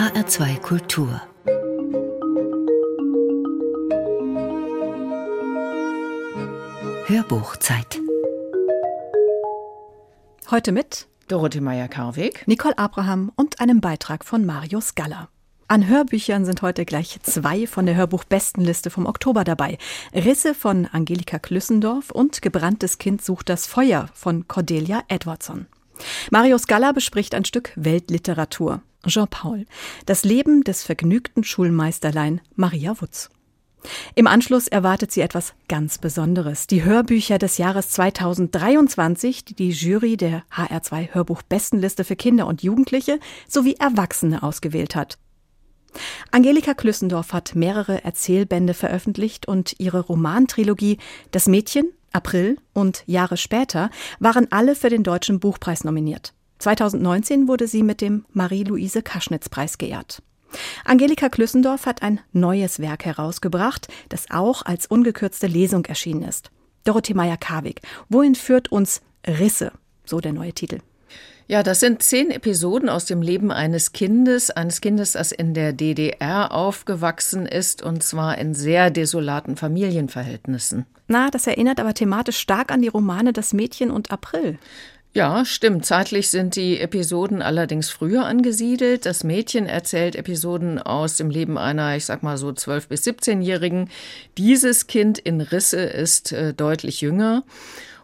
HR2 Kultur Hörbuchzeit Heute mit Dorothee Meyer-Karweg, Nicole Abraham und einem Beitrag von Marius Galler. An Hörbüchern sind heute gleich zwei von der Hörbuchbestenliste vom Oktober dabei. Risse von Angelika Klüssendorf und Gebranntes Kind sucht das Feuer von Cordelia Edwardson. Marius Galler bespricht ein Stück Weltliteratur. Jean-Paul. Das Leben des vergnügten Schulmeisterlein Maria Wutz. Im Anschluss erwartet sie etwas ganz Besonderes. Die Hörbücher des Jahres 2023, die die Jury der HR2 Hörbuch-Bestenliste für Kinder und Jugendliche sowie Erwachsene ausgewählt hat. Angelika Klüssendorf hat mehrere Erzählbände veröffentlicht und ihre Romantrilogie Das Mädchen, April und Jahre später waren alle für den Deutschen Buchpreis nominiert. 2019 wurde sie mit dem Marie-Louise Kaschnitz-Preis geehrt. Angelika Klüssendorf hat ein neues Werk herausgebracht, das auch als ungekürzte Lesung erschienen ist. Dorothee Meyer-Karwig, wohin führt uns Risse? So der neue Titel. Ja, das sind zehn Episoden aus dem Leben eines Kindes, eines Kindes, das in der DDR aufgewachsen ist, und zwar in sehr desolaten Familienverhältnissen. Na, das erinnert aber thematisch stark an die Romane Das Mädchen und April. Ja, stimmt. Zeitlich sind die Episoden allerdings früher angesiedelt. Das Mädchen erzählt Episoden aus dem Leben einer, ich sag mal so 12- bis 17-Jährigen. Dieses Kind in Risse ist äh, deutlich jünger.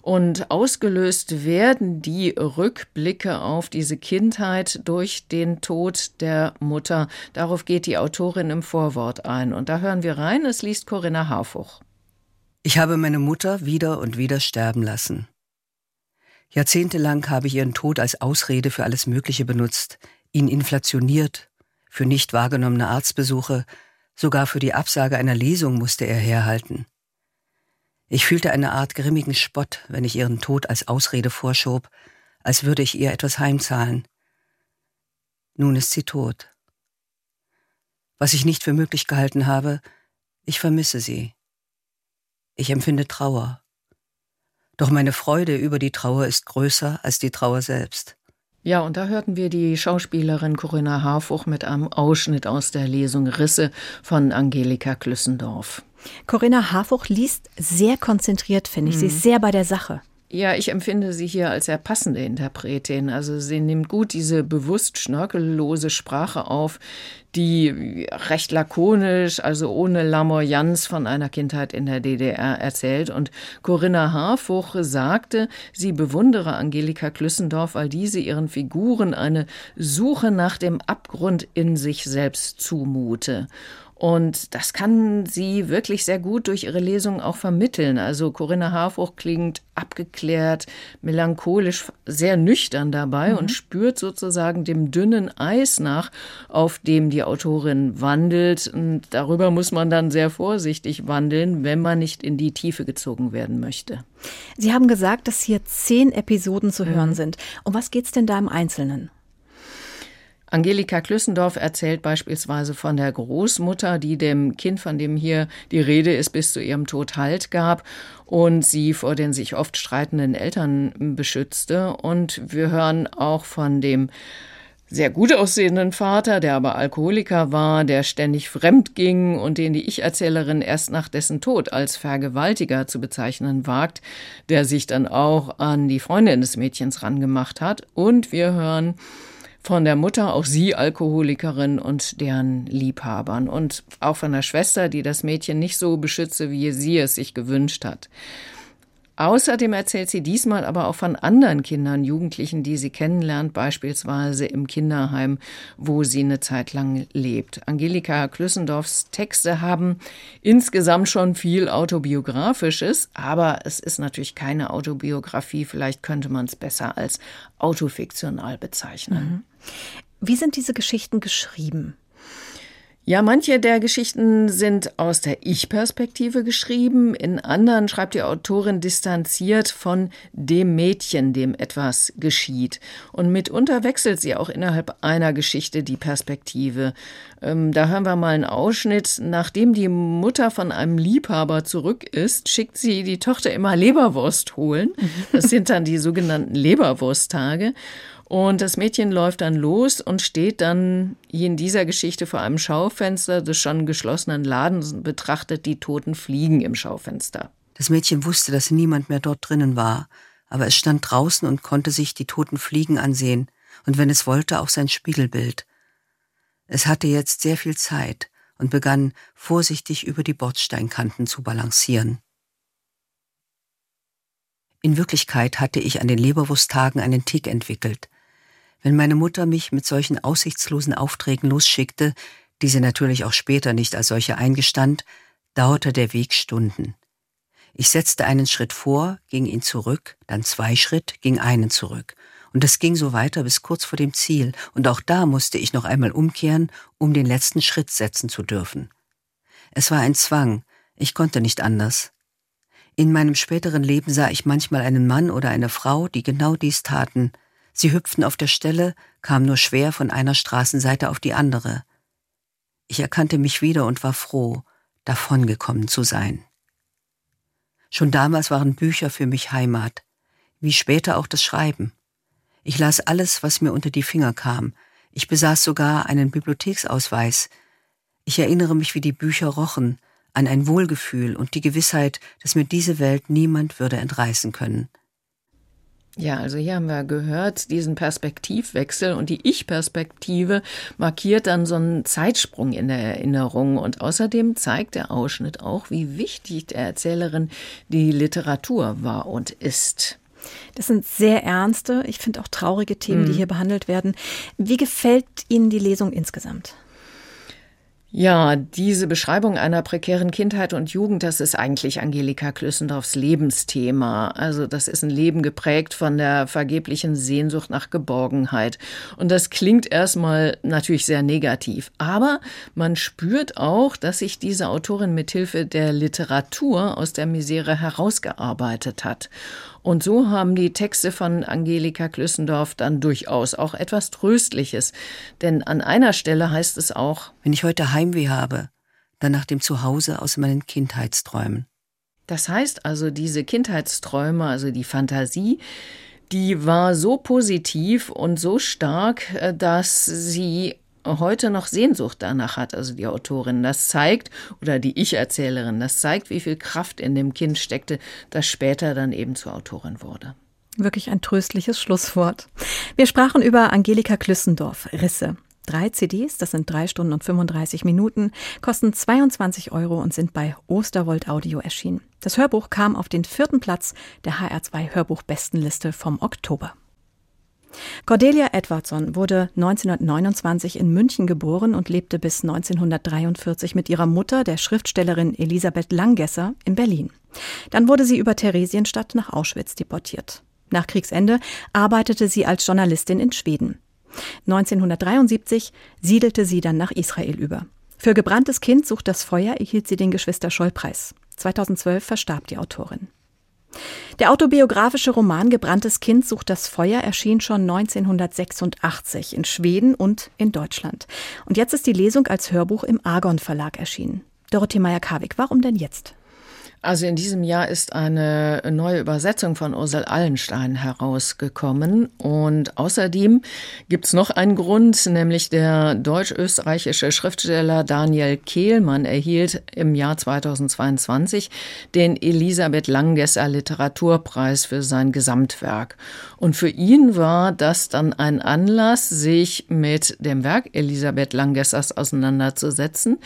Und ausgelöst werden die Rückblicke auf diese Kindheit durch den Tod der Mutter. Darauf geht die Autorin im Vorwort ein. Und da hören wir rein, es liest Corinna Harfuch. Ich habe meine Mutter wieder und wieder sterben lassen. Jahrzehntelang habe ich ihren Tod als Ausrede für alles Mögliche benutzt, ihn inflationiert, für nicht wahrgenommene Arztbesuche, sogar für die Absage einer Lesung musste er herhalten. Ich fühlte eine Art grimmigen Spott, wenn ich ihren Tod als Ausrede vorschob, als würde ich ihr etwas heimzahlen. Nun ist sie tot. Was ich nicht für möglich gehalten habe, ich vermisse sie. Ich empfinde Trauer. Doch meine Freude über die Trauer ist größer als die Trauer selbst. Ja, und da hörten wir die Schauspielerin Corinna Harfuch mit einem Ausschnitt aus der Lesung Risse von Angelika Klüssendorf. Corinna Harfuch liest sehr konzentriert, finde ich. Mhm. Sie ist sehr bei der Sache. Ja, ich empfinde sie hier als sehr passende Interpretin. Also sie nimmt gut diese bewusst schnörkellose Sprache auf, die recht lakonisch, also ohne Lamoyanz von einer Kindheit in der DDR erzählt. Und Corinna Harfuch sagte, sie bewundere Angelika Klüssendorf, weil diese ihren Figuren eine Suche nach dem Abgrund in sich selbst zumute. Und das kann sie wirklich sehr gut durch ihre Lesung auch vermitteln. Also Corinna Harfuch klingt abgeklärt, melancholisch, sehr nüchtern dabei mhm. und spürt sozusagen dem dünnen Eis nach, auf dem die Autorin wandelt. Und darüber muss man dann sehr vorsichtig wandeln, wenn man nicht in die Tiefe gezogen werden möchte. Sie haben gesagt, dass hier zehn Episoden zu hören mhm. sind. Um was geht's denn da im Einzelnen? Angelika Klüssendorf erzählt beispielsweise von der Großmutter, die dem Kind, von dem hier die Rede ist, bis zu ihrem Tod Halt gab und sie vor den sich oft streitenden Eltern beschützte. Und wir hören auch von dem sehr gut aussehenden Vater, der aber Alkoholiker war, der ständig fremd ging und den die Ich-Erzählerin erst nach dessen Tod als Vergewaltiger zu bezeichnen wagt, der sich dann auch an die Freundin des Mädchens rangemacht hat. Und wir hören von der Mutter, auch sie Alkoholikerin und deren Liebhabern und auch von der Schwester, die das Mädchen nicht so beschütze, wie sie es sich gewünscht hat. Außerdem erzählt sie diesmal aber auch von anderen Kindern, Jugendlichen, die sie kennenlernt, beispielsweise im Kinderheim, wo sie eine Zeit lang lebt. Angelika Klüssendorfs Texte haben insgesamt schon viel Autobiografisches, aber es ist natürlich keine Autobiografie. Vielleicht könnte man es besser als autofiktional bezeichnen. Mhm. Wie sind diese Geschichten geschrieben? Ja, manche der Geschichten sind aus der Ich-Perspektive geschrieben, in anderen schreibt die Autorin distanziert von dem Mädchen, dem etwas geschieht. Und mitunter wechselt sie auch innerhalb einer Geschichte die Perspektive. Ähm, da hören wir mal einen Ausschnitt. Nachdem die Mutter von einem Liebhaber zurück ist, schickt sie die Tochter immer Leberwurst holen. Das sind dann die sogenannten Leberwursttage. Und das Mädchen läuft dann los und steht dann in dieser Geschichte vor einem Schaufenster des schon geschlossenen Ladens und betrachtet die toten Fliegen im Schaufenster. Das Mädchen wusste, dass niemand mehr dort drinnen war, aber es stand draußen und konnte sich die toten Fliegen ansehen und wenn es wollte auch sein Spiegelbild. Es hatte jetzt sehr viel Zeit und begann vorsichtig über die Bordsteinkanten zu balancieren. In Wirklichkeit hatte ich an den Leberwursttagen einen Tick entwickelt. Wenn meine Mutter mich mit solchen aussichtslosen Aufträgen losschickte, die sie natürlich auch später nicht als solche eingestand, dauerte der Weg Stunden. Ich setzte einen Schritt vor, ging ihn zurück, dann zwei Schritt, ging einen zurück. Und es ging so weiter bis kurz vor dem Ziel, und auch da musste ich noch einmal umkehren, um den letzten Schritt setzen zu dürfen. Es war ein Zwang, ich konnte nicht anders. In meinem späteren Leben sah ich manchmal einen Mann oder eine Frau, die genau dies taten. Sie hüpften auf der Stelle, kamen nur schwer von einer Straßenseite auf die andere. Ich erkannte mich wieder und war froh, davongekommen zu sein. Schon damals waren Bücher für mich Heimat, wie später auch das Schreiben. Ich las alles, was mir unter die Finger kam. Ich besaß sogar einen Bibliotheksausweis. Ich erinnere mich, wie die Bücher rochen, an ein Wohlgefühl und die Gewissheit, dass mir diese Welt niemand würde entreißen können. Ja, also hier haben wir gehört, diesen Perspektivwechsel und die Ich-Perspektive markiert dann so einen Zeitsprung in der Erinnerung und außerdem zeigt der Ausschnitt auch, wie wichtig der Erzählerin die Literatur war und ist. Das sind sehr ernste, ich finde auch traurige Themen, mhm. die hier behandelt werden. Wie gefällt Ihnen die Lesung insgesamt? Ja, diese Beschreibung einer prekären Kindheit und Jugend, das ist eigentlich Angelika Klüssendorfs Lebensthema. Also das ist ein Leben geprägt von der vergeblichen Sehnsucht nach Geborgenheit. Und das klingt erstmal natürlich sehr negativ. Aber man spürt auch, dass sich diese Autorin mithilfe der Literatur aus der Misere herausgearbeitet hat. Und so haben die Texte von Angelika Klüssendorf dann durchaus auch etwas Tröstliches. Denn an einer Stelle heißt es auch, wenn ich heute Heimweh habe, dann nach dem Zuhause aus meinen Kindheitsträumen. Das heißt also, diese Kindheitsträume, also die Fantasie, die war so positiv und so stark, äh, dass sie heute noch Sehnsucht danach hat, also die Autorin. Das zeigt, oder die Ich-Erzählerin, das zeigt, wie viel Kraft in dem Kind steckte, das später dann eben zur Autorin wurde. Wirklich ein tröstliches Schlusswort. Wir sprachen über Angelika Klüssendorf, Risse. Drei CDs, das sind drei Stunden und 35 Minuten, kosten 22 Euro und sind bei Osterwold Audio erschienen. Das Hörbuch kam auf den vierten Platz der HR2 Hörbuchbestenliste vom Oktober. Cordelia Edwardson wurde 1929 in München geboren und lebte bis 1943 mit ihrer Mutter, der Schriftstellerin Elisabeth Langgesser, in Berlin. Dann wurde sie über Theresienstadt nach Auschwitz deportiert. Nach Kriegsende arbeitete sie als Journalistin in Schweden. 1973 siedelte sie dann nach Israel über. Für Gebranntes Kind sucht das Feuer erhielt sie den Geschwister-Scholl-Preis. 2012 verstarb die Autorin. Der autobiografische Roman Gebranntes Kind sucht das Feuer erschien schon 1986 in Schweden und in Deutschland. Und jetzt ist die Lesung als Hörbuch im Argon Verlag erschienen. Dorothee Meyer-Karwig, warum denn jetzt? Also in diesem Jahr ist eine neue Übersetzung von Ursel Allenstein herausgekommen. Und außerdem gibt es noch einen Grund, nämlich der deutsch-österreichische Schriftsteller Daniel Kehlmann erhielt im Jahr 2022 den Elisabeth Langgesser Literaturpreis für sein Gesamtwerk. Und für ihn war das dann ein Anlass, sich mit dem Werk Elisabeth Langessers auseinanderzusetzen,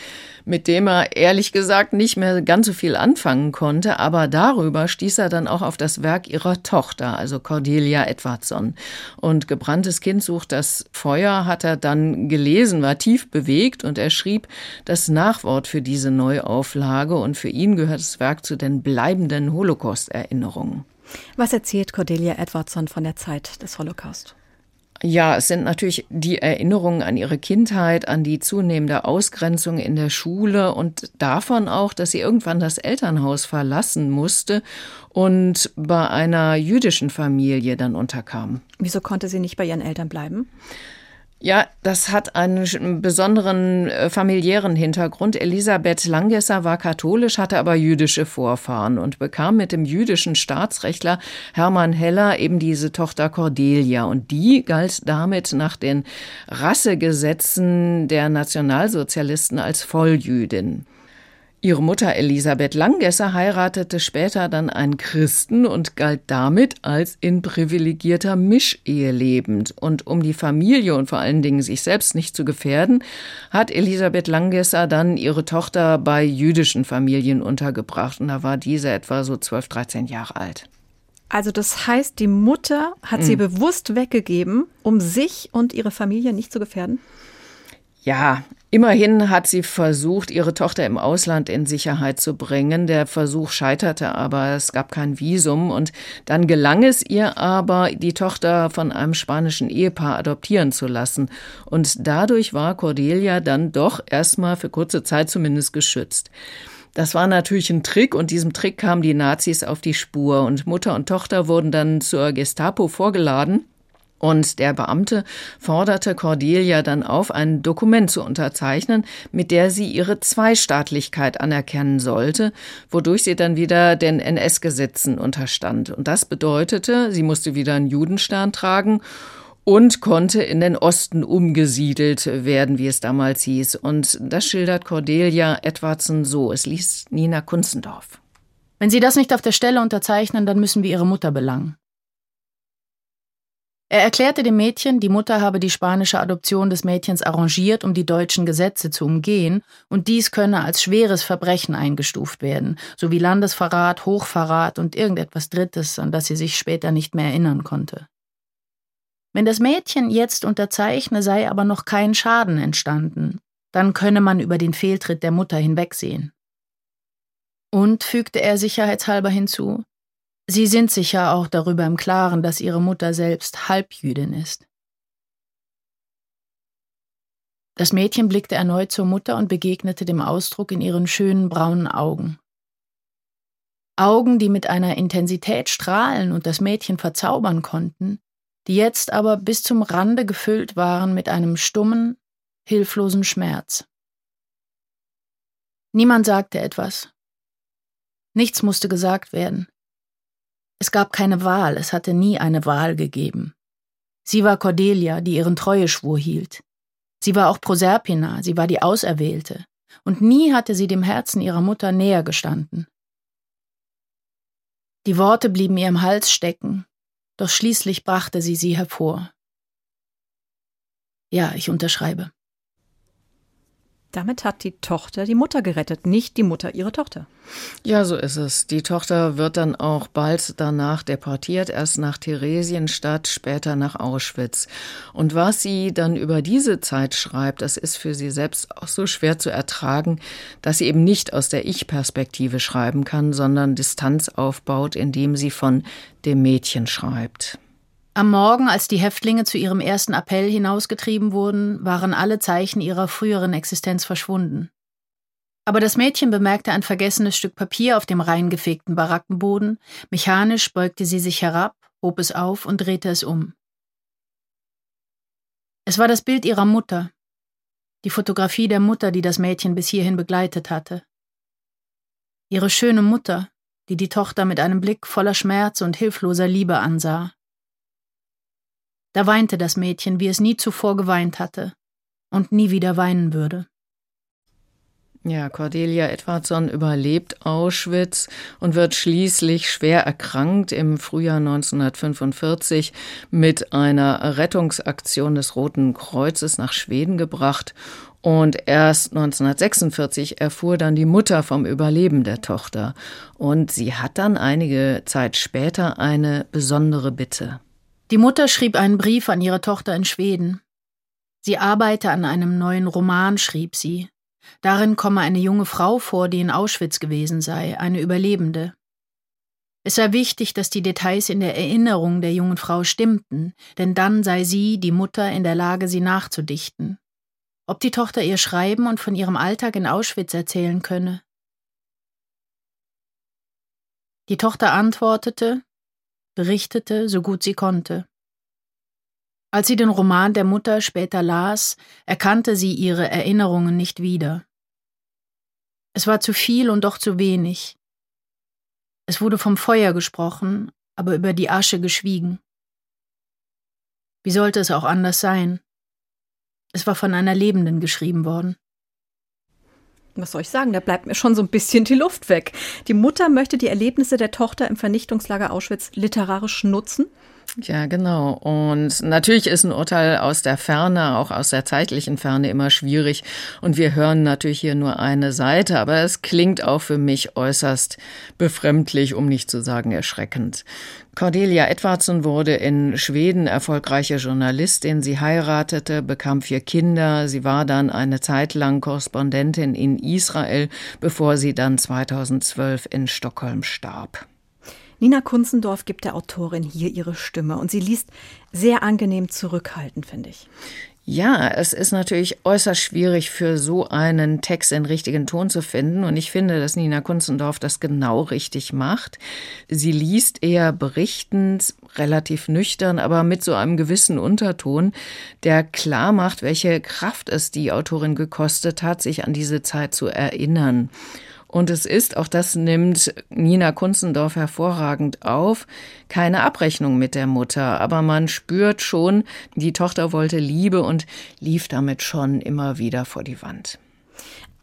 mit dem er ehrlich gesagt nicht mehr ganz so viel anfangen konnte, aber darüber stieß er dann auch auf das Werk ihrer Tochter, also Cordelia Edwardson. Und Gebranntes Kind sucht das Feuer hat er dann gelesen, war tief bewegt und er schrieb das Nachwort für diese Neuauflage und für ihn gehört das Werk zu den bleibenden Holocaust-Erinnerungen. Was erzählt Cordelia Edwardson von der Zeit des Holocaust? Ja, es sind natürlich die Erinnerungen an ihre Kindheit, an die zunehmende Ausgrenzung in der Schule und davon auch, dass sie irgendwann das Elternhaus verlassen musste und bei einer jüdischen Familie dann unterkam. Wieso konnte sie nicht bei ihren Eltern bleiben? Ja, das hat einen besonderen äh, familiären Hintergrund. Elisabeth Langesser war katholisch, hatte aber jüdische Vorfahren und bekam mit dem jüdischen Staatsrechtler Hermann Heller eben diese Tochter Cordelia. Und die galt damit nach den Rassegesetzen der Nationalsozialisten als Volljüdin. Ihre Mutter Elisabeth Langgesser heiratete später dann einen Christen und galt damit als in privilegierter Mischehe lebend. Und um die Familie und vor allen Dingen sich selbst nicht zu gefährden, hat Elisabeth Langgesser dann ihre Tochter bei jüdischen Familien untergebracht. Und da war diese etwa so 12, 13 Jahre alt. Also das heißt, die Mutter hat mhm. sie bewusst weggegeben, um sich und ihre Familie nicht zu gefährden? Ja, immerhin hat sie versucht, ihre Tochter im Ausland in Sicherheit zu bringen. Der Versuch scheiterte aber, es gab kein Visum und dann gelang es ihr aber, die Tochter von einem spanischen Ehepaar adoptieren zu lassen. Und dadurch war Cordelia dann doch erstmal für kurze Zeit zumindest geschützt. Das war natürlich ein Trick und diesem Trick kamen die Nazis auf die Spur und Mutter und Tochter wurden dann zur Gestapo vorgeladen und der Beamte forderte Cordelia dann auf, ein Dokument zu unterzeichnen, mit der sie ihre Zweistaatlichkeit anerkennen sollte, wodurch sie dann wieder den NS-Gesetzen unterstand. Und das bedeutete, sie musste wieder einen Judenstern tragen und konnte in den Osten umgesiedelt werden, wie es damals hieß. Und das schildert Cordelia Edwardson so. Es liest Nina Kunzendorf. Wenn Sie das nicht auf der Stelle unterzeichnen, dann müssen wir Ihre Mutter belangen. Er erklärte dem Mädchen, die Mutter habe die spanische Adoption des Mädchens arrangiert, um die deutschen Gesetze zu umgehen, und dies könne als schweres Verbrechen eingestuft werden, sowie Landesverrat, Hochverrat und irgendetwas Drittes, an das sie sich später nicht mehr erinnern konnte. Wenn das Mädchen jetzt unterzeichne, sei aber noch kein Schaden entstanden, dann könne man über den Fehltritt der Mutter hinwegsehen. Und, fügte er sicherheitshalber hinzu, Sie sind sicher auch darüber im Klaren, dass Ihre Mutter selbst Halbjüdin ist. Das Mädchen blickte erneut zur Mutter und begegnete dem Ausdruck in ihren schönen braunen Augen. Augen, die mit einer Intensität strahlen und das Mädchen verzaubern konnten, die jetzt aber bis zum Rande gefüllt waren mit einem stummen, hilflosen Schmerz. Niemand sagte etwas. Nichts musste gesagt werden. Es gab keine Wahl, es hatte nie eine Wahl gegeben. Sie war Cordelia, die ihren Treueschwur hielt. Sie war auch Proserpina, sie war die Auserwählte. Und nie hatte sie dem Herzen ihrer Mutter näher gestanden. Die Worte blieben ihr im Hals stecken, doch schließlich brachte sie sie hervor. Ja, ich unterschreibe. Damit hat die Tochter die Mutter gerettet, nicht die Mutter ihre Tochter. Ja, so ist es. Die Tochter wird dann auch bald danach deportiert, erst nach Theresienstadt, später nach Auschwitz. Und was sie dann über diese Zeit schreibt, das ist für sie selbst auch so schwer zu ertragen, dass sie eben nicht aus der Ich-Perspektive schreiben kann, sondern Distanz aufbaut, indem sie von dem Mädchen schreibt. Am Morgen, als die Häftlinge zu ihrem ersten Appell hinausgetrieben wurden, waren alle Zeichen ihrer früheren Existenz verschwunden. Aber das Mädchen bemerkte ein vergessenes Stück Papier auf dem reingefegten Barackenboden, mechanisch beugte sie sich herab, hob es auf und drehte es um. Es war das Bild ihrer Mutter, die Fotografie der Mutter, die das Mädchen bis hierhin begleitet hatte. Ihre schöne Mutter, die die Tochter mit einem Blick voller Schmerz und hilfloser Liebe ansah. Da weinte das Mädchen, wie es nie zuvor geweint hatte und nie wieder weinen würde. Ja, Cordelia Edwardson überlebt Auschwitz und wird schließlich schwer erkrankt im Frühjahr 1945 mit einer Rettungsaktion des Roten Kreuzes nach Schweden gebracht. Und erst 1946 erfuhr dann die Mutter vom Überleben der Tochter. Und sie hat dann einige Zeit später eine besondere Bitte. Die Mutter schrieb einen Brief an ihre Tochter in Schweden. Sie arbeite an einem neuen Roman, schrieb sie. Darin komme eine junge Frau vor, die in Auschwitz gewesen sei, eine Überlebende. Es sei wichtig, dass die Details in der Erinnerung der jungen Frau stimmten, denn dann sei sie, die Mutter, in der Lage, sie nachzudichten. Ob die Tochter ihr schreiben und von ihrem Alltag in Auschwitz erzählen könne. Die Tochter antwortete, berichtete, so gut sie konnte. Als sie den Roman der Mutter später las, erkannte sie ihre Erinnerungen nicht wieder. Es war zu viel und doch zu wenig. Es wurde vom Feuer gesprochen, aber über die Asche geschwiegen. Wie sollte es auch anders sein? Es war von einer Lebenden geschrieben worden. Was soll ich sagen? Da bleibt mir schon so ein bisschen die Luft weg. Die Mutter möchte die Erlebnisse der Tochter im Vernichtungslager Auschwitz literarisch nutzen. Ja, genau. Und natürlich ist ein Urteil aus der Ferne, auch aus der zeitlichen Ferne immer schwierig. Und wir hören natürlich hier nur eine Seite, aber es klingt auch für mich äußerst befremdlich, um nicht zu sagen erschreckend. Cordelia Edwardson wurde in Schweden erfolgreiche Journalistin. Sie heiratete, bekam vier Kinder. Sie war dann eine Zeit lang Korrespondentin in Israel, bevor sie dann 2012 in Stockholm starb. Nina Kunzendorf gibt der Autorin hier ihre Stimme und sie liest sehr angenehm zurückhaltend, finde ich. Ja, es ist natürlich äußerst schwierig für so einen Text den richtigen Ton zu finden und ich finde, dass Nina Kunzendorf das genau richtig macht. Sie liest eher berichtend, relativ nüchtern, aber mit so einem gewissen Unterton, der klar macht, welche Kraft es die Autorin gekostet hat, sich an diese Zeit zu erinnern. Und es ist, auch das nimmt Nina Kunzendorf hervorragend auf, keine Abrechnung mit der Mutter. Aber man spürt schon, die Tochter wollte Liebe und lief damit schon immer wieder vor die Wand.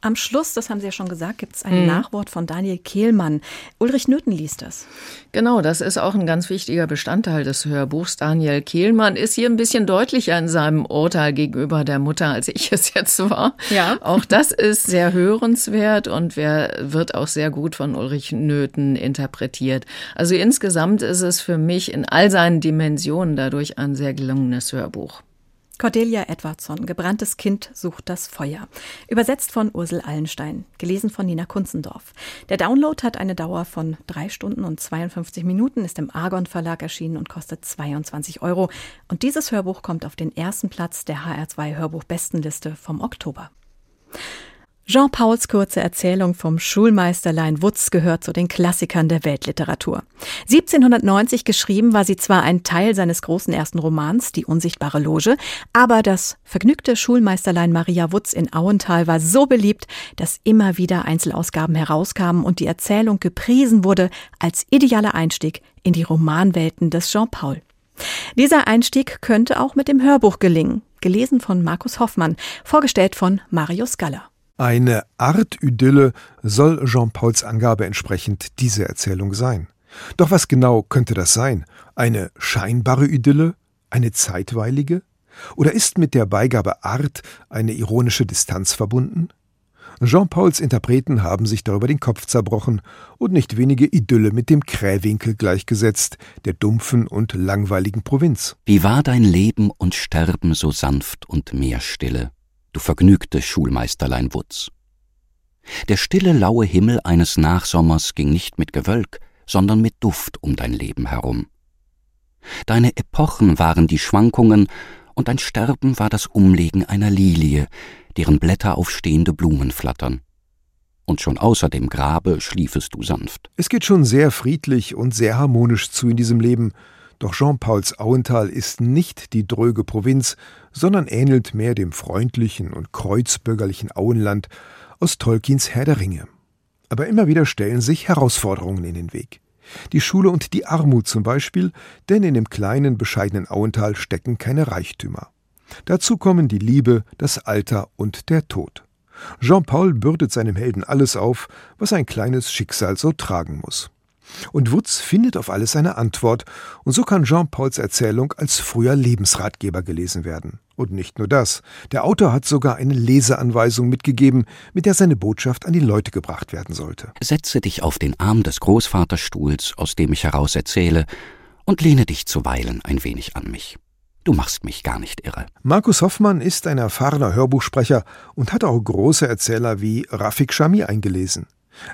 Am Schluss, das haben Sie ja schon gesagt, gibt es ein mhm. Nachwort von Daniel Kehlmann. Ulrich Nöthen liest das. Genau, das ist auch ein ganz wichtiger Bestandteil des Hörbuchs. Daniel Kehlmann ist hier ein bisschen deutlicher in seinem Urteil gegenüber der Mutter, als ich es jetzt war. Ja. Auch das ist sehr hörenswert und wird auch sehr gut von Ulrich Nöthen interpretiert. Also insgesamt ist es für mich in all seinen Dimensionen dadurch ein sehr gelungenes Hörbuch. Cordelia Edwardson, Gebranntes Kind sucht das Feuer. Übersetzt von Ursel Allenstein, gelesen von Nina Kunzendorf. Der Download hat eine Dauer von drei Stunden und 52 Minuten, ist im Argon Verlag erschienen und kostet 22 Euro. Und dieses Hörbuch kommt auf den ersten Platz der HR2 Hörbuch-Bestenliste vom Oktober. Jean Pauls kurze Erzählung vom Schulmeisterlein Wutz gehört zu den Klassikern der Weltliteratur. 1790 geschrieben war sie zwar ein Teil seines großen ersten Romans, Die unsichtbare Loge, aber das vergnügte Schulmeisterlein Maria Wutz in Auental war so beliebt, dass immer wieder Einzelausgaben herauskamen und die Erzählung gepriesen wurde als idealer Einstieg in die Romanwelten des Jean Paul. Dieser Einstieg könnte auch mit dem Hörbuch gelingen, gelesen von Markus Hoffmann, vorgestellt von Marius Galler. Eine Art Idylle soll Jean-Pauls Angabe entsprechend diese Erzählung sein. Doch was genau könnte das sein? Eine scheinbare Idylle? Eine zeitweilige? Oder ist mit der Beigabe Art eine ironische Distanz verbunden? Jean-Pauls Interpreten haben sich darüber den Kopf zerbrochen und nicht wenige Idylle mit dem Krähwinkel gleichgesetzt, der dumpfen und langweiligen Provinz. Wie war dein Leben und Sterben so sanft und meerstille? Du vergnügte Schulmeisterlein Wutz. Der stille, laue Himmel eines Nachsommers ging nicht mit Gewölk, sondern mit Duft um dein Leben herum. Deine Epochen waren die Schwankungen, und dein Sterben war das Umlegen einer Lilie, deren Blätter auf stehende Blumen flattern. Und schon außer dem Grabe schliefest du sanft. Es geht schon sehr friedlich und sehr harmonisch zu in diesem Leben, doch Jean-Pauls Auental ist nicht die dröge Provinz, sondern ähnelt mehr dem freundlichen und kreuzbürgerlichen Auenland aus Tolkiens Herr der Ringe. Aber immer wieder stellen sich Herausforderungen in den Weg. Die Schule und die Armut zum Beispiel, denn in dem kleinen, bescheidenen Auental stecken keine Reichtümer. Dazu kommen die Liebe, das Alter und der Tod. Jean-Paul bürdet seinem Helden alles auf, was ein kleines Schicksal so tragen muss. Und Wutz findet auf alles eine Antwort, und so kann Jean-Pauls Erzählung als früher Lebensratgeber gelesen werden. Und nicht nur das, der Autor hat sogar eine Leseanweisung mitgegeben, mit der seine Botschaft an die Leute gebracht werden sollte. Setze dich auf den Arm des Großvaterstuhls, aus dem ich heraus erzähle, und lehne dich zuweilen ein wenig an mich. Du machst mich gar nicht irre. Markus Hoffmann ist ein erfahrener Hörbuchsprecher und hat auch große Erzähler wie Rafik Shami eingelesen.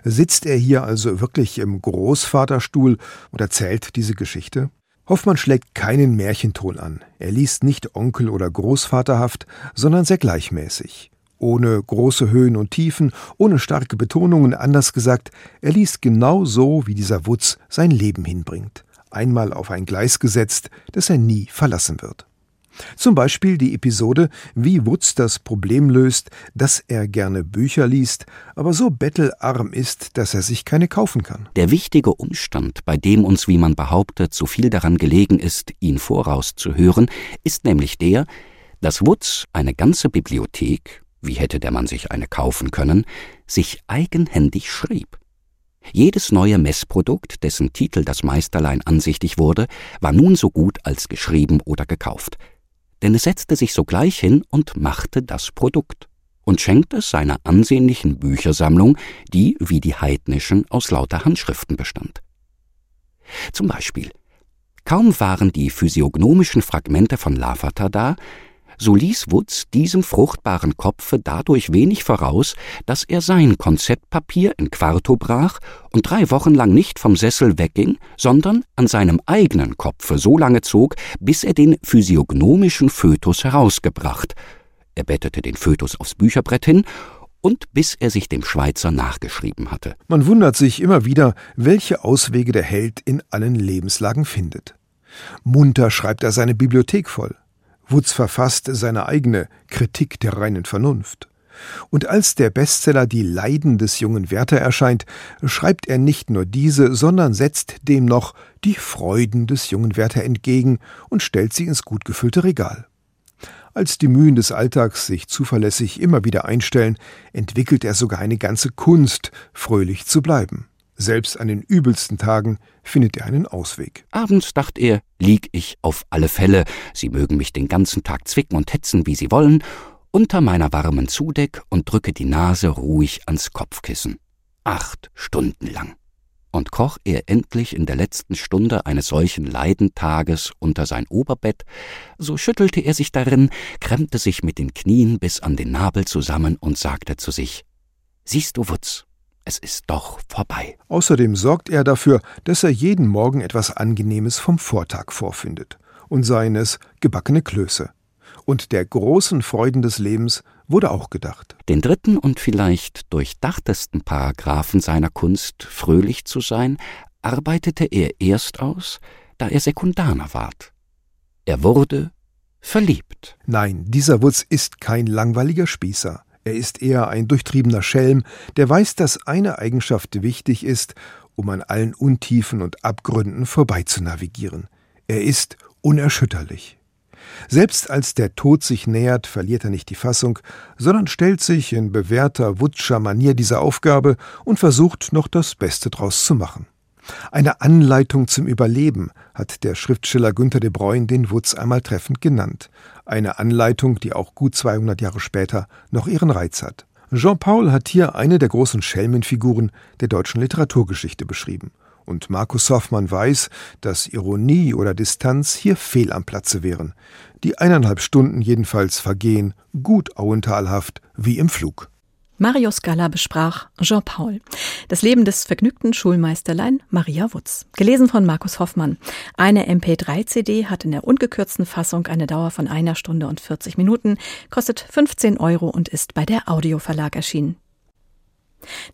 Sitzt er hier also wirklich im Großvaterstuhl und erzählt diese Geschichte? Hoffmann schlägt keinen Märchenton an. Er liest nicht Onkel- oder Großvaterhaft, sondern sehr gleichmäßig. Ohne große Höhen und Tiefen, ohne starke Betonungen, anders gesagt, er liest genau so, wie dieser Wutz sein Leben hinbringt. Einmal auf ein Gleis gesetzt, das er nie verlassen wird. Zum Beispiel die Episode, wie Wutz das Problem löst, dass er gerne Bücher liest, aber so bettelarm ist, dass er sich keine kaufen kann. Der wichtige Umstand, bei dem uns, wie man behauptet, so viel daran gelegen ist, ihn vorauszuhören, ist nämlich der, dass Wutz eine ganze Bibliothek, wie hätte der Mann sich eine kaufen können, sich eigenhändig schrieb. Jedes neue Messprodukt, dessen Titel das Meisterlein ansichtig wurde, war nun so gut als geschrieben oder gekauft denn es setzte sich sogleich hin und machte das Produkt und schenkte es seiner ansehnlichen Büchersammlung, die, wie die heidnischen, aus lauter Handschriften bestand. Zum Beispiel, kaum waren die physiognomischen Fragmente von Lafata da, so ließ Woods diesem fruchtbaren Kopfe dadurch wenig voraus, dass er sein Konzeptpapier in Quarto brach und drei Wochen lang nicht vom Sessel wegging, sondern an seinem eigenen Kopfe so lange zog, bis er den physiognomischen Fötus herausgebracht. Er bettete den Fötus aufs Bücherbrett hin und bis er sich dem Schweizer nachgeschrieben hatte. Man wundert sich immer wieder, welche Auswege der Held in allen Lebenslagen findet. Munter schreibt er seine Bibliothek voll. Woods verfasst seine eigene Kritik der reinen Vernunft. Und als der Bestseller Die Leiden des jungen Werther erscheint, schreibt er nicht nur diese, sondern setzt dem noch die Freuden des jungen Werther entgegen und stellt sie ins gut gefüllte Regal. Als die Mühen des Alltags sich zuverlässig immer wieder einstellen, entwickelt er sogar eine ganze Kunst, fröhlich zu bleiben. Selbst an den übelsten Tagen findet er einen Ausweg. Abends, dachte er, lieg ich auf alle Fälle, Sie mögen mich den ganzen Tag zwicken und hetzen, wie Sie wollen, unter meiner warmen Zudeck und drücke die Nase ruhig ans Kopfkissen. Acht Stunden lang. Und kroch er endlich in der letzten Stunde eines solchen Leidentages unter sein Oberbett, so schüttelte er sich darin, krempte sich mit den Knien bis an den Nabel zusammen und sagte zu sich Siehst du, Wutz, es ist doch vorbei. Außerdem sorgt er dafür, dass er jeden Morgen etwas Angenehmes vom Vortag vorfindet. Und seien es gebackene Klöße. Und der großen Freuden des Lebens wurde auch gedacht. Den dritten und vielleicht durchdachtesten Paragraphen seiner Kunst, fröhlich zu sein, arbeitete er erst aus, da er Sekundaner ward. Er wurde verliebt. Nein, dieser Wutz ist kein langweiliger Spießer. Er ist eher ein durchtriebener Schelm, der weiß, dass eine Eigenschaft wichtig ist, um an allen Untiefen und Abgründen vorbeizunavigieren. Er ist unerschütterlich. Selbst als der Tod sich nähert, verliert er nicht die Fassung, sondern stellt sich in bewährter Wutscher Manier dieser Aufgabe und versucht noch das Beste draus zu machen. Eine Anleitung zum Überleben hat der Schriftsteller Günter de Bruyne den Wutz einmal treffend genannt. Eine Anleitung, die auch gut 200 Jahre später noch ihren Reiz hat. Jean-Paul hat hier eine der großen Schelmenfiguren der deutschen Literaturgeschichte beschrieben. Und Markus Hoffmann weiß, dass Ironie oder Distanz hier fehl am Platze wären. Die eineinhalb Stunden jedenfalls vergehen gut auentalhaft wie im Flug. Mario Scala besprach Jean-Paul. Das Leben des vergnügten Schulmeisterlein Maria Wutz. Gelesen von Markus Hoffmann. Eine MP3-CD hat in der ungekürzten Fassung eine Dauer von einer Stunde und 40 Minuten, kostet 15 Euro und ist bei der Audioverlag erschienen.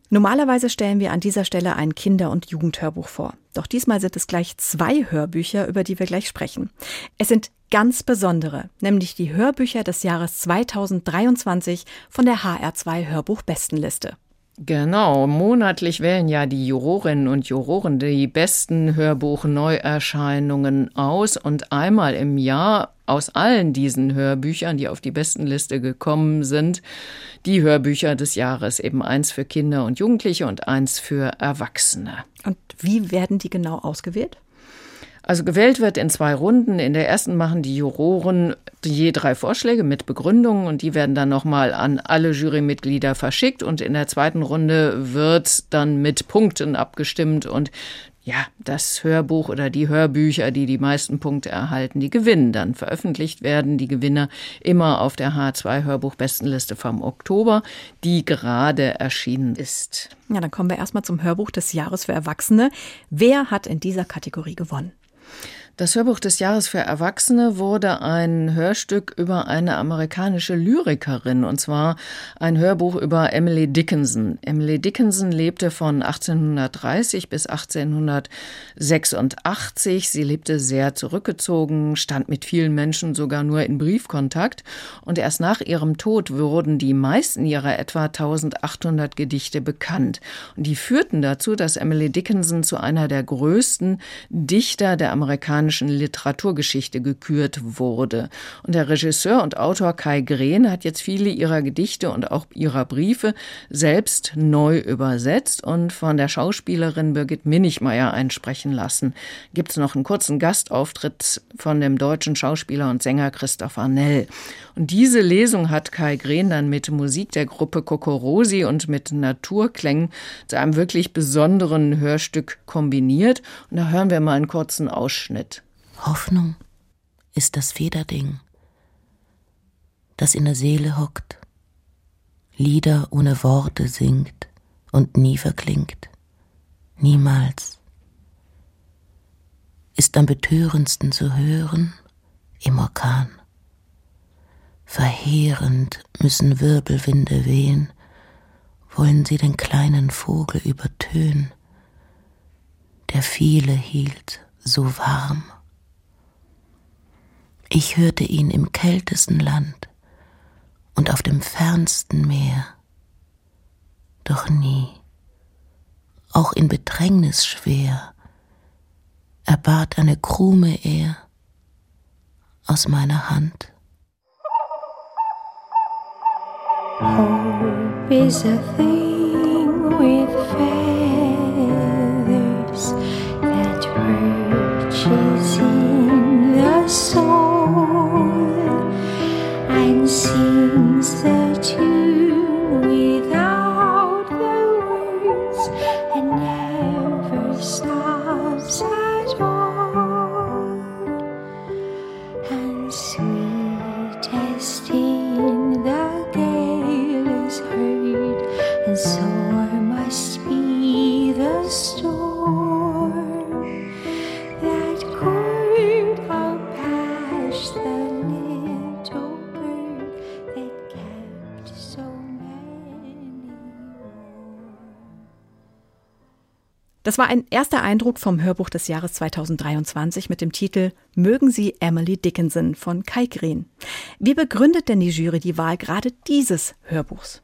Normalerweise stellen wir an dieser Stelle ein Kinder- und Jugendhörbuch vor. Doch diesmal sind es gleich zwei Hörbücher, über die wir gleich sprechen. Es sind ganz besondere, nämlich die Hörbücher des Jahres 2023 von der HR2 Hörbuch-Bestenliste. Genau, monatlich wählen ja die Jurorinnen und Juroren die besten Hörbuch-Neuerscheinungen aus und einmal im Jahr aus allen diesen Hörbüchern, die auf die Bestenliste gekommen sind, die Hörbücher des Jahres, eben eins für Kinder und Jugendliche und eins für Erwachsene. Und wie werden die genau ausgewählt? Also gewählt wird in zwei Runden. In der ersten machen die Juroren je drei Vorschläge mit Begründungen und die werden dann nochmal an alle Jurymitglieder verschickt und in der zweiten Runde wird dann mit Punkten abgestimmt und ja, das Hörbuch oder die Hörbücher, die die meisten Punkte erhalten, die gewinnen dann. Veröffentlicht werden die Gewinner immer auf der H2 Hörbuch-Bestenliste vom Oktober, die gerade erschienen ist. Ja, dann kommen wir erstmal zum Hörbuch des Jahres für Erwachsene. Wer hat in dieser Kategorie gewonnen? Das Hörbuch des Jahres für Erwachsene wurde ein Hörstück über eine amerikanische Lyrikerin, und zwar ein Hörbuch über Emily Dickinson. Emily Dickinson lebte von 1830 bis 1886. Sie lebte sehr zurückgezogen, stand mit vielen Menschen sogar nur in Briefkontakt, und erst nach ihrem Tod wurden die meisten ihrer etwa 1800 Gedichte bekannt. Und die führten dazu, dass Emily Dickinson zu einer der größten Dichter der amerikanischen amerikanischen Literaturgeschichte gekürt wurde. Und der Regisseur und Autor Kai Green hat jetzt viele ihrer Gedichte und auch ihrer Briefe selbst neu übersetzt und von der Schauspielerin Birgit Minichmeier einsprechen lassen. Gibt es noch einen kurzen Gastauftritt von dem deutschen Schauspieler und Sänger Christopher Nell. Und diese Lesung hat Kai Green dann mit Musik der Gruppe Kokorosi und mit Naturklängen zu einem wirklich besonderen Hörstück kombiniert. Und da hören wir mal einen kurzen Ausschnitt. Hoffnung ist das Federding, das in der Seele hockt, Lieder ohne Worte singt und nie verklingt, niemals. Ist am betörendsten zu hören im Orkan. Verheerend müssen Wirbelwinde wehen, wollen sie den kleinen Vogel übertönen, der viele hielt so warm. Ich hörte ihn im kältesten Land und auf dem fernsten Meer. Doch nie, auch in Bedrängnis schwer, erbat eine Krume er aus meiner Hand. Hope is a thing with feathers war ein erster Eindruck vom Hörbuch des Jahres 2023 mit dem Titel Mögen Sie Emily Dickinson von Kai Green. Wie begründet denn die Jury die Wahl gerade dieses Hörbuchs?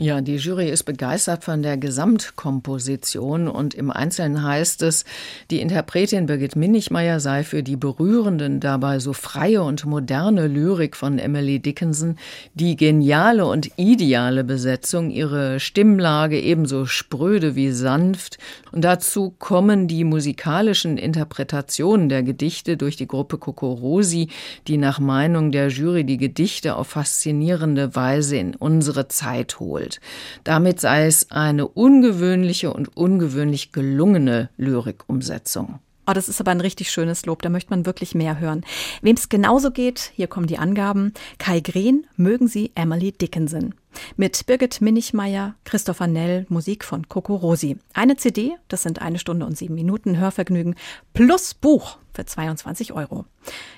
Ja, die Jury ist begeistert von der Gesamtkomposition und im Einzelnen heißt es, die Interpretin Birgit Minichmeier sei für die berührenden, dabei so freie und moderne Lyrik von Emily Dickinson die geniale und ideale Besetzung, ihre Stimmlage ebenso spröde wie sanft. Und dazu kommen die musikalischen Interpretationen der Gedichte durch die Gruppe Kokorosi, die nach Meinung der Jury die Gedichte auf faszinierende Weise in unsere Zeit holt entwickelt. Damit sei es eine ungewöhnliche und ungewöhnlich gelungene Lyrikumsetzung. Oh, das ist aber ein richtig schönes Lob, da möchte man wirklich mehr hören. Wem es genauso geht, hier kommen die Angaben. Kai Green, mögen Sie Emily Dickinson. Mit Birgit Minichmeier, Christopher Nell, Musik von Coco Rosi. Eine CD, das sind eine Stunde und sieben Minuten Hörvergnügen, plus Buch für 22 Euro.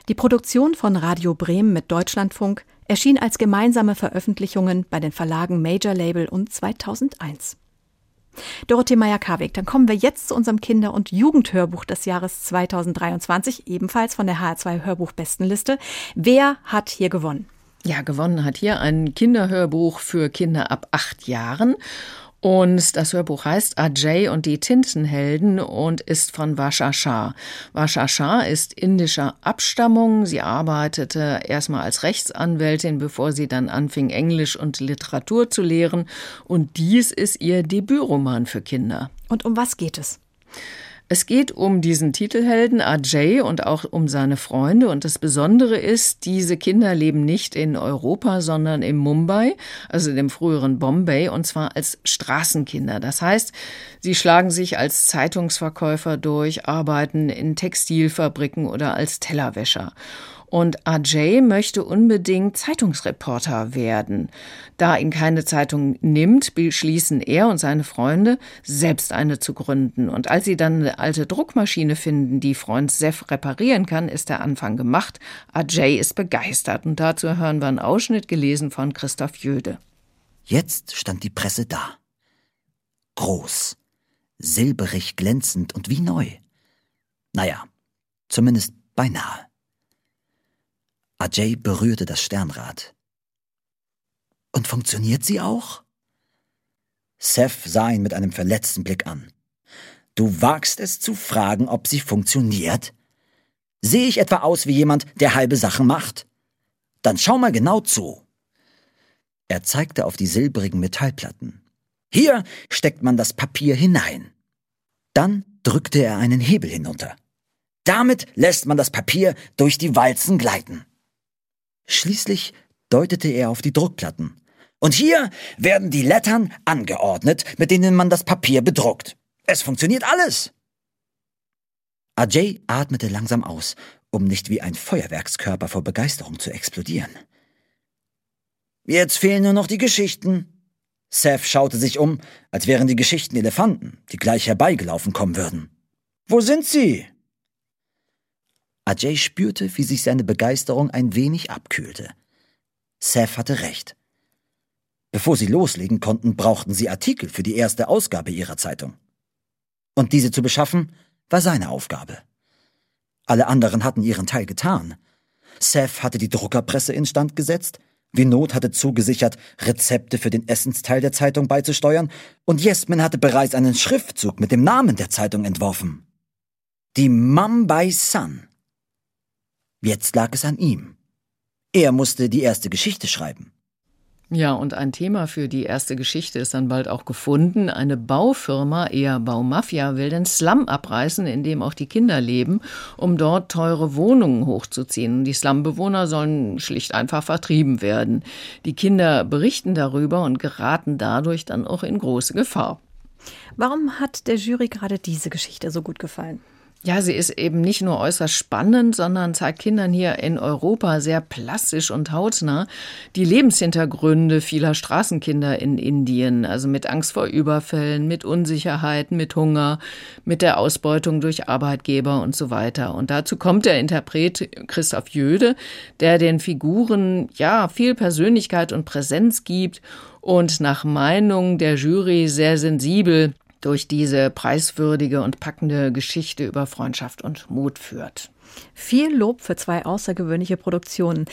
Die Produktion von Radio Bremen mit Deutschlandfunk erschien als gemeinsame Veröffentlichungen bei den Verlagen Major Label und 2001. Dorothee Meyer-Karweg, dann kommen wir jetzt zu unserem Kinder- und Jugendhörbuch des Jahres 2023, ebenfalls von der HR2 Hörbuchbestenliste. Wer hat hier gewonnen? Ja, gewonnen hat hier ein Kinderhörbuch für Kinder ab acht Jahren. Und das Hörbuch heißt Ajay und die Tintenhelden und ist von Vasha Shah. Vasha Shah ist indischer Abstammung. Sie arbeitete erstmal als Rechtsanwältin, bevor sie dann anfing, Englisch und Literatur zu lehren. Und dies ist ihr Debütroman für Kinder. Und um was geht es? Es geht um diesen Titelhelden Ajay und auch um seine Freunde. Und das Besondere ist, diese Kinder leben nicht in Europa, sondern in Mumbai, also dem früheren Bombay, und zwar als Straßenkinder. Das heißt, sie schlagen sich als Zeitungsverkäufer durch, arbeiten in Textilfabriken oder als Tellerwäscher. Und Ajay möchte unbedingt Zeitungsreporter werden. Da ihn keine Zeitung nimmt, beschließen er und seine Freunde, selbst eine zu gründen. Und als sie dann eine alte Druckmaschine finden, die Freund Sef reparieren kann, ist der Anfang gemacht. Ajay ist begeistert. Und dazu hören wir einen Ausschnitt gelesen von Christoph Jöde. Jetzt stand die Presse da. Groß, silberig glänzend und wie neu. Naja, zumindest beinahe. Ajay berührte das Sternrad. Und funktioniert sie auch? Seth sah ihn mit einem verletzten Blick an. Du wagst es zu fragen, ob sie funktioniert? Sehe ich etwa aus wie jemand, der halbe Sachen macht? Dann schau mal genau zu. Er zeigte auf die silbrigen Metallplatten. Hier steckt man das Papier hinein. Dann drückte er einen Hebel hinunter. Damit lässt man das Papier durch die Walzen gleiten. Schließlich deutete er auf die Druckplatten. Und hier werden die Lettern angeordnet, mit denen man das Papier bedruckt. Es funktioniert alles. Ajay atmete langsam aus, um nicht wie ein Feuerwerkskörper vor Begeisterung zu explodieren. Jetzt fehlen nur noch die Geschichten. Seth schaute sich um, als wären die Geschichten Elefanten, die gleich herbeigelaufen kommen würden. Wo sind sie? Ajay spürte, wie sich seine Begeisterung ein wenig abkühlte. Seth hatte recht. Bevor sie loslegen konnten, brauchten sie Artikel für die erste Ausgabe ihrer Zeitung. Und diese zu beschaffen, war seine Aufgabe. Alle anderen hatten ihren Teil getan. Seth hatte die Druckerpresse instand gesetzt, Vinod hatte zugesichert, Rezepte für den Essensteil der Zeitung beizusteuern, und Jesmin hatte bereits einen Schriftzug mit dem Namen der Zeitung entworfen. Die Mumbai Sun. Jetzt lag es an ihm. Er musste die erste Geschichte schreiben. Ja, und ein Thema für die erste Geschichte ist dann bald auch gefunden. Eine Baufirma, eher Baumafia, will den Slum abreißen, in dem auch die Kinder leben, um dort teure Wohnungen hochzuziehen. Die Slumbewohner sollen schlicht einfach vertrieben werden. Die Kinder berichten darüber und geraten dadurch dann auch in große Gefahr. Warum hat der Jury gerade diese Geschichte so gut gefallen? Ja, sie ist eben nicht nur äußerst spannend, sondern zeigt Kindern hier in Europa sehr plastisch und hautnah die Lebenshintergründe vieler Straßenkinder in Indien, also mit Angst vor Überfällen, mit Unsicherheiten, mit Hunger, mit der Ausbeutung durch Arbeitgeber und so weiter. Und dazu kommt der Interpret Christoph Jöde, der den Figuren ja viel Persönlichkeit und Präsenz gibt und nach Meinung der Jury sehr sensibel durch diese preiswürdige und packende Geschichte über Freundschaft und Mut führt. Viel Lob für zwei außergewöhnliche Produktionen.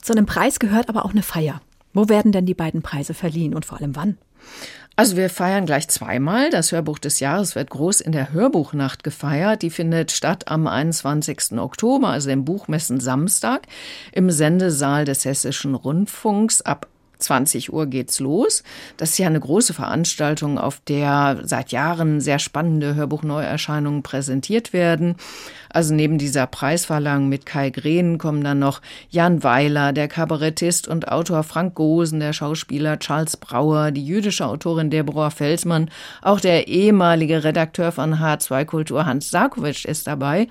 Zu einem Preis gehört aber auch eine Feier. Wo werden denn die beiden Preise verliehen und vor allem wann? Also wir feiern gleich zweimal. Das Hörbuch des Jahres wird groß in der Hörbuchnacht gefeiert. Die findet statt am 21. Oktober, also dem Buchmessen Samstag, im Sendesaal des Hessischen Rundfunks ab 20 Uhr geht's los. Das ist ja eine große Veranstaltung, auf der seit Jahren sehr spannende Hörbuchneuerscheinungen präsentiert werden. Also neben dieser Preisverleihung mit Kai Green kommen dann noch Jan Weiler, der Kabarettist und Autor Frank Gosen, der Schauspieler Charles Brauer, die jüdische Autorin Deborah Felsmann, auch der ehemalige Redakteur von H2 Kultur Hans Sarkovic ist dabei.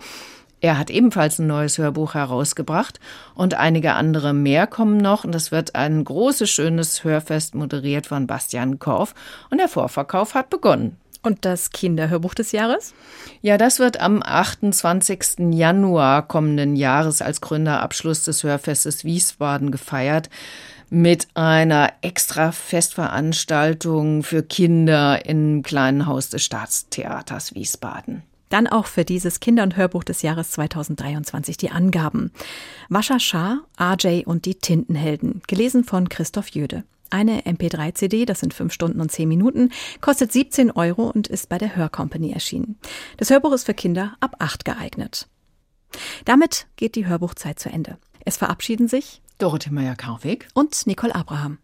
Er hat ebenfalls ein neues Hörbuch herausgebracht und einige andere mehr kommen noch. Und es wird ein großes, schönes Hörfest moderiert von Bastian Korf. Und der Vorverkauf hat begonnen. Und das Kinderhörbuch des Jahres? Ja, das wird am 28. Januar kommenden Jahres als Gründerabschluss des Hörfestes Wiesbaden gefeiert mit einer extra Festveranstaltung für Kinder im kleinen Haus des Staatstheaters Wiesbaden. Dann auch für dieses Kinder- und Hörbuch des Jahres 2023 die Angaben. Wascha Shah, RJ und die Tintenhelden, gelesen von Christoph Jöde. Eine MP3-CD, das sind fünf Stunden und zehn Minuten, kostet 17 Euro und ist bei der Hörcompany erschienen. Das Hörbuch ist für Kinder ab acht geeignet. Damit geht die Hörbuchzeit zu Ende. Es verabschieden sich Dorothee Meyer-Karweg und Nicole Abraham.